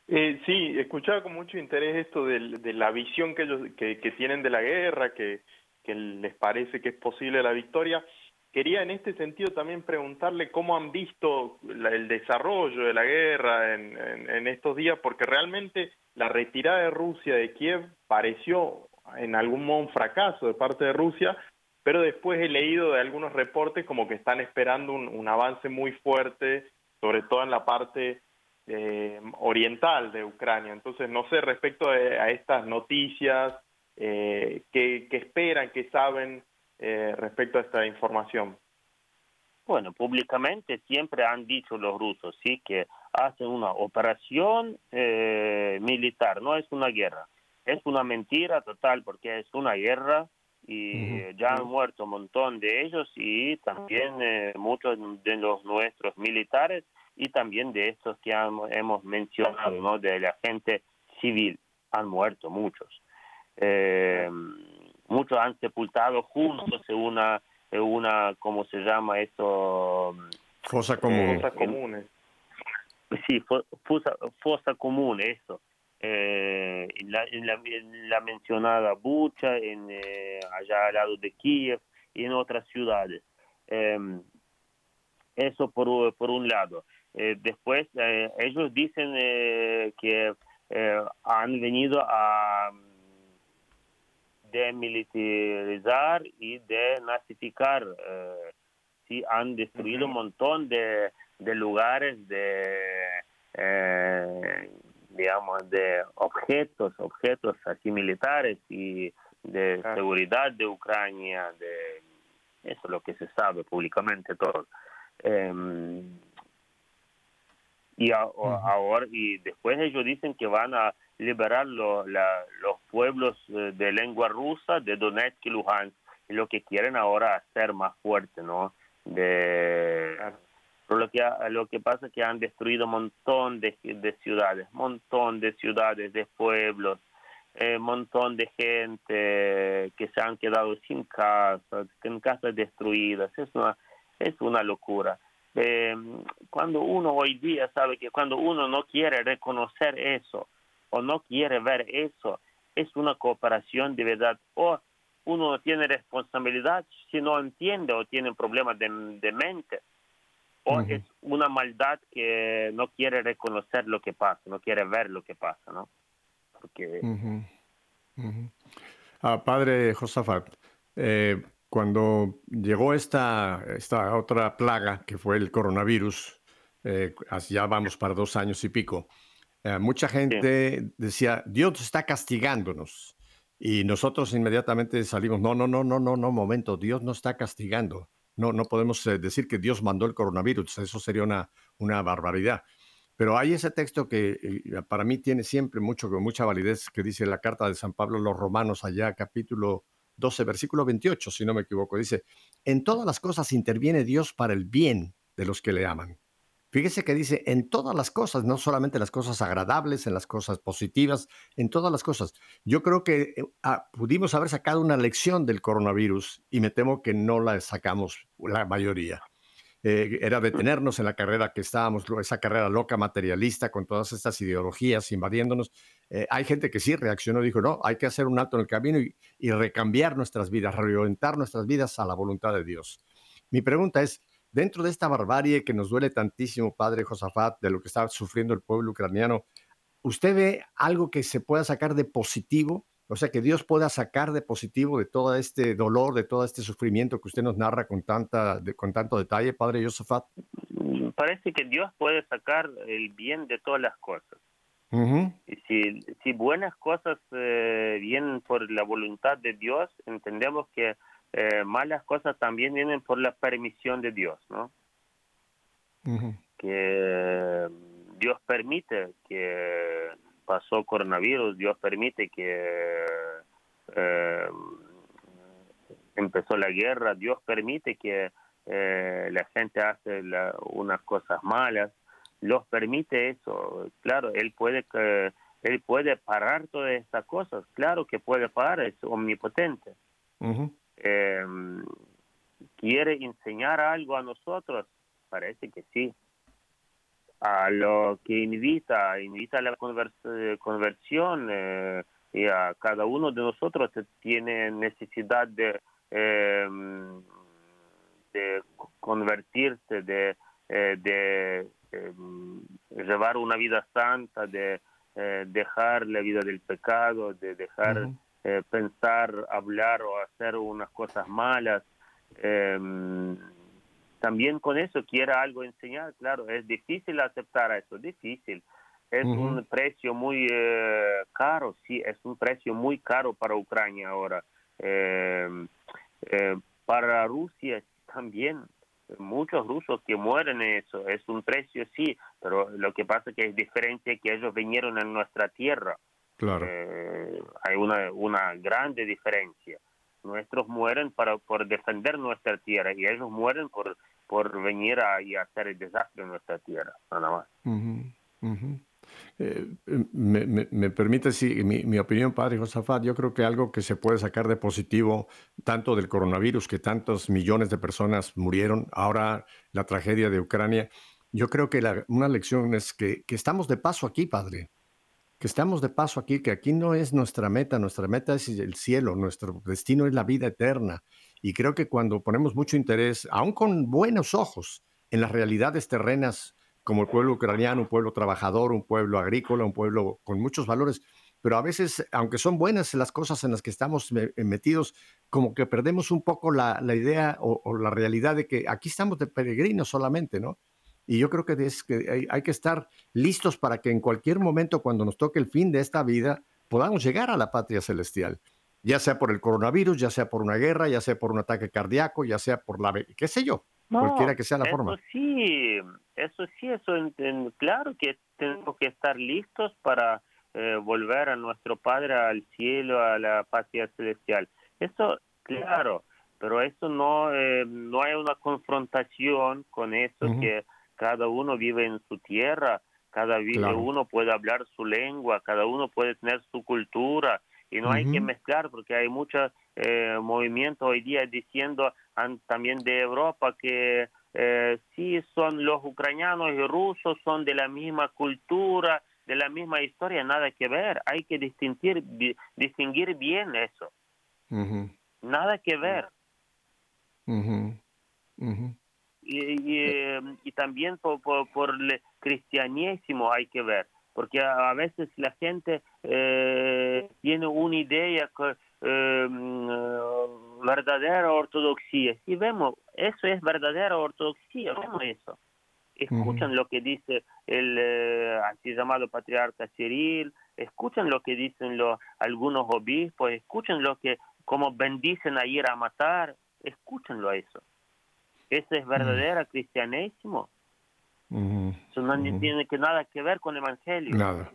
Eh, sí, escuchaba con mucho interés esto de, la visión que ellos que, tienen de la guerra, que, que les parece que es posible la victoria. Quería en este sentido también preguntarle cómo han visto el desarrollo de la guerra en, estos días, porque realmente la retirada de Rusia de Kiev pareció en algún modo un fracaso de parte de Rusia, pero después he leído de algunos reportes como que están esperando un, avance muy fuerte, sobre todo en la parte eh, oriental de Ucrania. Entonces, no sé respecto a, estas noticias, eh, ¿qué, ¿qué, esperan, qué saben eh, respecto a esta información? Bueno, públicamente siempre han dicho los rusos, sí, que hacen una operación eh, militar, no es una guerra. Es una mentira total porque es una guerra y ya han muerto un montón de ellos y también eh, muchos de los nuestros militares y también de estos que hemos mencionado, ¿no? De la gente civil, han muerto muchos. Eh, muchos han sepultado juntos en una, en una ¿cómo se llama eso? Fosa común. fosa común. Sí, fosa, fosa común, eso. eh, la, la, mencionada Bucha, en, allá al lado de Kiev y en otras ciudades. Em, eso por, por un lado. después, ellos dicen que han venido a demilitarizar y denazificar. Eh, sí, han destruido un montón de, de lugares, de, eh, digamos, de objetos, objetos así militares y de seguridad de Ucrania, de eso es lo que se sabe públicamente todo. Em, y ahora y después ellos dicen que van a liberar los pueblos eh, de lengua rusa de Donetsk y Luhansk y lo que quieren ahora hacer más fuerte no de lo que lo que pasa es que han destruido un montón de, de ciudades montón de ciudades de pueblos un eh, montón de gente que se han quedado sin casas con casas destruidas. Es una es una locura. Eh, cuando uno hoy día sabe que cuando uno no quiere reconocer eso o no quiere ver eso, es una cooperación de verdad. O uno no tiene responsabilidad si no entiende o tiene problemas de, mente. O es una maldad que no quiere reconocer lo que pasa, no quiere ver lo que pasa, ¿no? Porque... Ah, padre Josafat, eh, cuando llegó esta, esta otra plaga, que fue el coronavirus, eh, ya vamos para dos años y pico, eh, mucha gente decía, Dios está castigándonos. Y nosotros inmediatamente salimos, no, no, no, no, no, no, momento, Dios no está castigando. No, no podemos eh, decir que Dios mandó el coronavirus, eso sería una, una barbaridad. Pero hay ese texto que eh, para mí tiene siempre mucho, mucha validez, que dice la carta de San Pablo a los Romanos, allá capítulo 12, versículo 28, si no me equivoco. Dice, en todas las cosas interviene Dios para el bien de los que le aman. Fíjese que dice en todas las cosas, no solamente las cosas agradables, en las cosas positivas, en todas las cosas. Yo creo que eh, ah, pudimos haber sacado una lección del coronavirus y me temo que no la sacamos la mayoría. Eh, era detenernos en la carrera que estábamos, esa carrera loca materialista con todas estas ideologías invadiéndonos. Eh, hay gente que sí reaccionó, dijo, no, hay que hacer un alto en el camino y, y recambiar nuestras vidas, reorientar nuestras vidas a la voluntad de Dios. Mi pregunta es, dentro de esta barbarie que nos duele tantísimo, padre Josafat, de lo que está sufriendo el pueblo ucraniano, ¿usted ve algo que se pueda sacar de positivo? O sea, que Dios pueda sacar de positivo de todo este dolor, de todo este sufrimiento que usted nos narra con, tanta, con tanto detalle, padre Josafat. Mm, parece que Dios puede sacar el bien de todas las cosas. Y si, si buenas cosas eh, vienen por la voluntad de Dios, entendemos que eh, malas cosas también vienen por la permisión de Dios, ¿no? Que Dios permite que pasó coronavirus, Dios permite que eh, empezó la guerra, Dios permite que eh, la gente hace unas cosas malas, Dios permite eso, claro, Él puede que él puede parar todas estas cosas, claro que puede parar, es omnipotente quiere enseñar algo a nosotros, parece que sí. A lo que invita, invita a la conversión eh, y a cada uno de nosotros tiene necesidad de, em, de convertirse, de, eh, de em, llevar una vida santa, de eh, dejar la vida del pecado, de dejar eh, pensar, hablar o hacer unas cosas malas. Em, también con eso quiera algo enseñar, claro, es difícil aceptar eso, difícil. Es un precio muy eh, caro, sí, es un precio muy caro para Ucrania ahora. Em, eh, para Rusia también, muchos rusos que mueren eso, es un precio, sí, pero lo que pasa es que es diferente que ellos vinieron en nuestra tierra. Claro. Eh, hay una, una grande diferencia. Nuestros mueren para, por defender nuestra tierra y ellos mueren por, por venir a, y hacer el desastre en nuestra tierra, nada más. Eh, me, me, permite, sí, mi, mi, opinión, padre Josafat, yo creo que algo que se puede sacar de positivo, tanto del coronavirus, que tantos millones de personas murieron, ahora la tragedia de Ucrania, yo creo que la, una lección es que, que estamos de paso aquí, padre que estamos de paso aquí, que aquí no es nuestra meta, nuestra meta es el cielo, nuestro destino es la vida eterna. Y creo que cuando ponemos mucho interés, aún con buenos ojos, en las realidades terrenas, como el pueblo ucraniano, un pueblo trabajador, un pueblo agrícola, un pueblo con muchos valores, pero a veces, aunque son buenas las cosas en las que estamos eh, metidos, como que perdemos un poco la, idea o, la realidad de que aquí estamos de peregrinos solamente, ¿no? Y yo creo que, es que hay, que estar listos para que en cualquier momento, cuando nos toque el fin de esta vida, podamos llegar a la patria celestial, ya sea por el coronavirus, ya sea por una guerra, ya sea por un ataque cardíaco, ya sea por la, qué sé yo, cualquiera que sea la eso forma. Sí, eso sí, eso claro que tenemos que estar listos para eh, volver a nuestro Padre al cielo, a la patria celestial. Eso, claro, pero eso no, eh, no hay una confrontación con eso que cada uno vive en su tierra, cada uno puede hablar su lengua, cada uno puede tener su cultura y no hay que mezclar porque hay muchos eh, movimientos hoy día diciendo también de Europa que eh, sí son los ucranianos y rusos son de la misma cultura de la misma historia, nada que ver. Hay que distinguir, distinguir bien eso. Nada que ver. Y, em, y, también por, por, el cristianismo hay que ver, porque a, veces la gente eh, tiene una idea que, em, verdadera ortodoxia. Si vemos, eso es verdadera ortodoxia, vemos eso escuchan lo que dice el eh, así llamado patriarca Cyril, escuchan lo que dicen los, algunos obispos, escuchan lo que, como bendicen a ir a matar, escúchenlo a eso. Ese es verdadero cristianismo. Eso no tiene que nada que ver con el evangelio. Nada,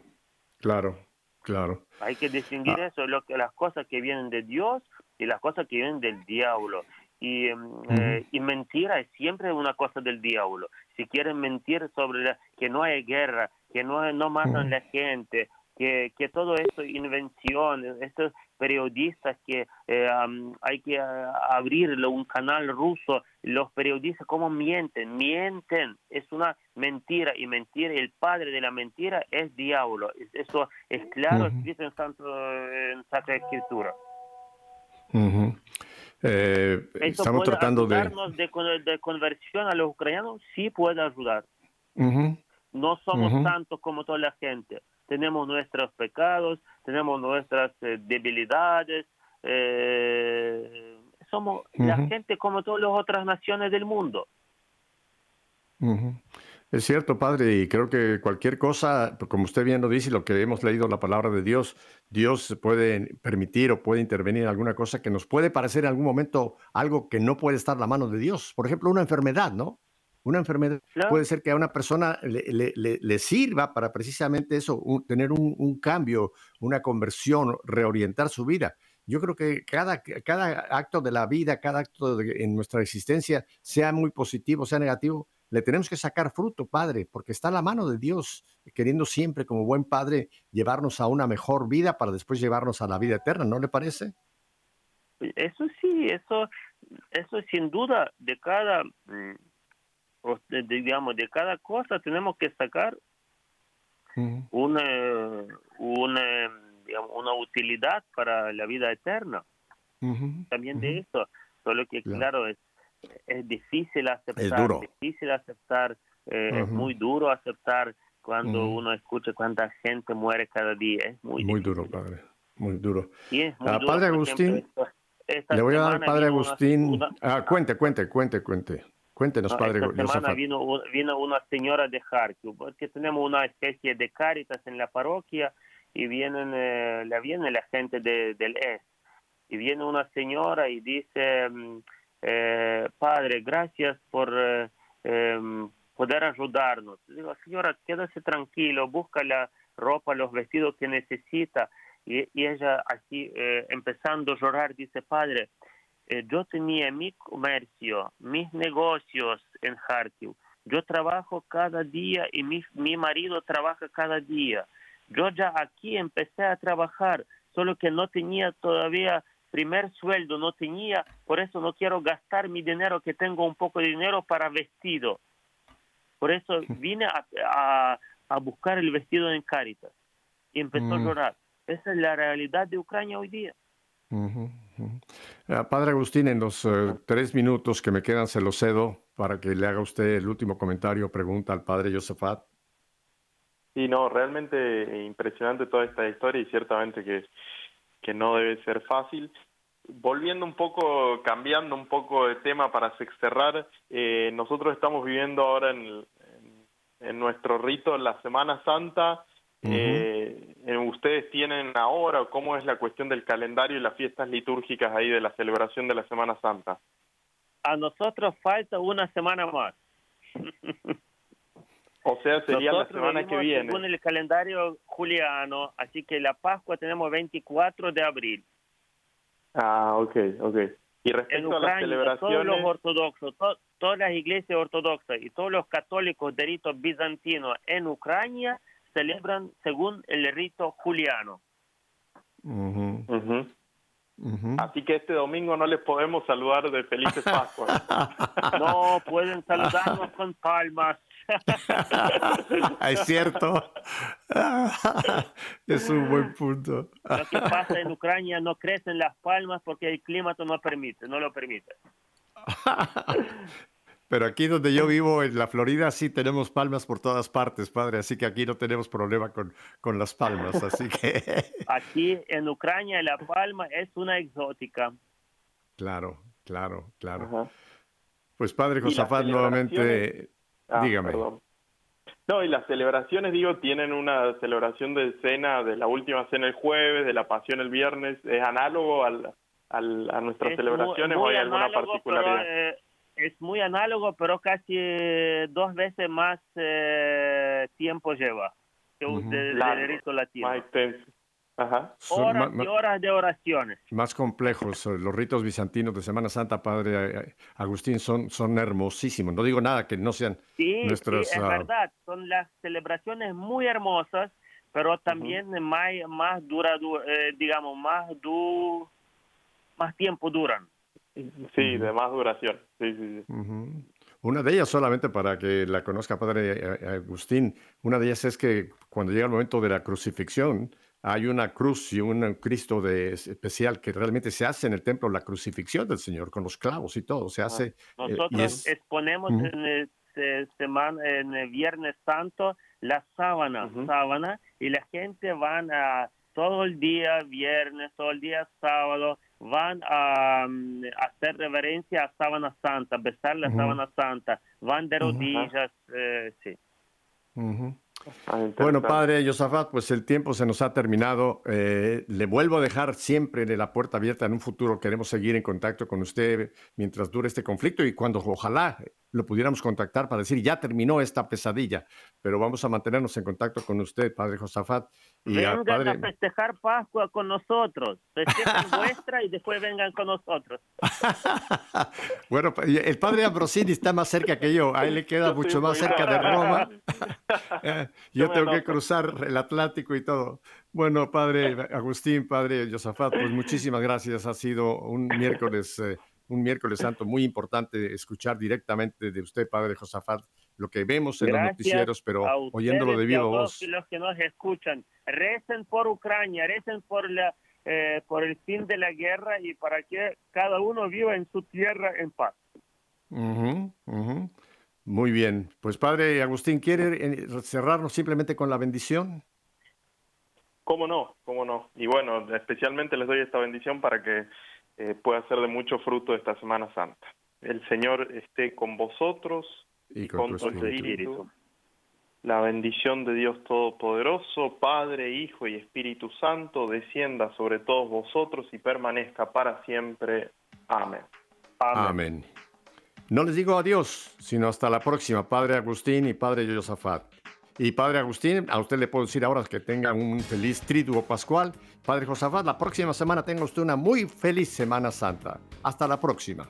claro, claro. Hay que distinguir ah. eso, lo que, las cosas que vienen de Dios y las cosas que vienen del diablo. Y, em, eh, y mentira es siempre una cosa del diablo. Si quieren mentir sobre que no hay guerra, que no, no matan la gente, que, que todo esto es invención, estos periodistas que eh, hay que abrirle un canal ruso, los periodistas cómo mienten, mienten, es una mentira y mentir, el padre de la mentira es diablo, eso es claro escrito en, Santo, en Sacra Escritura. Eh, estamos tratando de... de... conversión a los ucranianos, sí puede ayudar. No somos tantos como toda la gente. Tenemos nuestros pecados, tenemos nuestras eh, debilidades. Eh, somos la gente como todas las otras naciones del mundo. Es cierto, padre, y creo que cualquier cosa, como usted bien lo dice, lo que hemos leído la palabra de Dios, Dios puede permitir o puede intervenir en alguna cosa que nos puede parecer en algún momento algo que no puede estar en la mano de Dios. Por ejemplo, una enfermedad, ¿no? Una enfermedad puede ser que a una persona le, sirva para precisamente eso, tener un, cambio, una conversión, reorientar su vida. Yo creo que cada, cada acto de la vida, cada acto en nuestra existencia, sea muy positivo, sea negativo, le tenemos que sacar fruto, Padre, porque está a la mano de Dios, queriendo siempre como buen Padre llevarnos a una mejor vida para después llevarnos a la vida eterna, ¿no le parece? Eso sí, eso, eso sin duda de cada, mm, digamos, de cada cosa tenemos que sacar una, una, una utilidad para la vida eterna. También de eso, solo que claro, es es difícil aceptar, es difícil aceptar, eh, es muy duro aceptar cuando uno escucha cuánta gente muere cada día, es muy, muy duro, padre, muy duro. Ah, padre Agustín, le voy a dar al padre Agustín, ah, cuente, cuente, cuente, cuente. Cuéntenos, padre. Esta semana vino, vino una señora de Kharkiv, porque tenemos una especie de caritas en la parroquia y vienen, eh, la viene la gente de, del este. Y viene una señora y dice, mm, eh, padre, gracias por eh, em, poder ayudarnos. Digo, señora, quédese tranquilo, busca la ropa, los vestidos que necesita. Y, ella así, eh, empezando a llorar, dice, padre, yo tenía mi comercio, mis negocios en Kharkiv. Yo trabajo cada día y mi, mi marido trabaja cada día. Yo ya aquí empecé a trabajar, solo que no tenía todavía primer sueldo no tenía, por eso no quiero gastar mi dinero, que tengo un poco de dinero para vestido. Por eso vine a, a, buscar el vestido en Caritas. y empezó a Mm. llorar. Esa es la realidad de Ucrania hoy día. Padre Agustín, en los eh, tres minutos que me quedan se lo cedo para que le haga usted el último comentario o pregunta al Padre Josafat. Sí, no, realmente impresionante toda esta historia y ciertamente que, que no debe ser fácil. Volviendo un poco, cambiando un poco de tema para cerrar, eh, nosotros estamos viviendo ahora en, en, en nuestro rito la Semana Santa. Eh, eh, ¿Ustedes tienen ahora o cómo es la cuestión del calendario y las fiestas litúrgicas ahí de la celebración de la Semana Santa? A nosotros falta una semana más. O sea, sería la semana que viene. Según el calendario juliano, así que la Pascua tenemos 24 de abril. Ah, ok, ok. Y En respecto a las celebraciones... todos los ortodoxos, to- todas las iglesias ortodoxas y todos los católicos de rito bizantino en Ucrania celebran según el rito juliano. Así que este domingo no les podemos saludar de felices Pascuas. No pueden saludarnos con palmas. es cierto. es un buen punto. Lo que pasa en Ucrania no crecen las palmas porque el clima no permite, no lo permite. Pero aquí donde yo vivo, en la Florida, sí tenemos palmas por todas partes, padre. Así que aquí no tenemos problema con, con las palmas. Así que, Aquí en Ucrania la palma es una exótica. claro, claro, claro. Ajá. Pues padre Josafat, nuevamente, Ah, dígame. perdón. No, y las celebraciones, digo, tienen una celebración de cena, de la última cena el jueves, de la pasión el viernes. ¿Es análogo al, al- a nuestras Es celebraciones muy- o hay alguna análogo, particularidad? pero, eh, es muy análogo, pero casi eh, dos veces más eh, tiempo lleva que un Ujú. de- del Largo, rito latino. Ajá. Son Horas y horas de oraciones. más complejos. eh, Los ritos bizantinos de Semana Santa, padre eh, Agustín, son, son hermosísimos. No digo nada que no sean Sí, nuestros... sí, es ah, verdad. Son las celebraciones muy hermosas, pero también más, más dura, du- eh, digamos, más du, más tiempo duran. Sí, de más duración. Sí, sí, sí. Ujú. Una de ellas, solamente para que la conozca Padre eh, Agustín, una de ellas es que cuando llega el momento de la crucifixión, hay una cruz y un Cristo de, especial que realmente se hace en el templo, la crucifixión del Señor, con los clavos y todo, se hace. eh, y Nosotros es- exponemos Ujú. en el se- semana, en el Viernes Santo la sábana, Ujú. sábana, y la gente van a todo el día viernes, todo el día sábado, van a, mm, hacer reverencia a sábana santa, besar la sábana santa, van de rodillas, eh, sí. Ujú. Ah, Bueno, padre Josafat, pues el tiempo se nos ha terminado. Eh, le vuelvo a dejar siempre de la puerta abierta. En un futuro queremos seguir en contacto con usted mientras dure este conflicto y cuando ojalá lo pudiéramos contactar para decir ya terminó esta pesadilla. Pero vamos a mantenernos en contacto con usted, padre Josafat. Y Vengan padre... a festejar Pascua con nosotros, festejen vuestra y después vengan con nosotros. bueno, el padre Ambrosini está más cerca que yo. A él le queda mucho más cerca de. Roma. Eh, Yo tengo que cruzar el Atlántico y todo. Bueno, padre Agustín, padre Josafat, pues muchísimas gracias. Ha sido un miércoles, eh, un miércoles santo muy importante escuchar directamente de usted, padre Josafat, lo que vemos en los Gracias noticieros, pero oyéndolo de y viva todos voz. los que nos escuchan, recen por Ucrania, recen por la eh, por el fin de la guerra y para que cada uno viva en su tierra en paz. Ujú, ujú. Muy bien. Pues padre Agustín, ¿quiere eh, cerrarnos simplemente con la bendición? ¿Cómo no? ¿Cómo no? Y bueno, especialmente les doy esta bendición para que eh, pueda ser de mucho fruto esta Semana Santa. El Señor esté con vosotros Y con con tu tu espíritu. espíritu. La bendición de Dios Todopoderoso, Padre, Hijo y Espíritu Santo, descienda sobre todos vosotros y permanezca para siempre. Amén. Amén. No les digo adiós, sino hasta la próxima, Padre Agustín y Padre Josafat. Y Padre Agustín, a usted le puedo decir ahora que tengan un feliz triduo pascual. Padre Josafat, la próxima semana tenga usted una muy feliz Semana Santa. Hasta la próxima.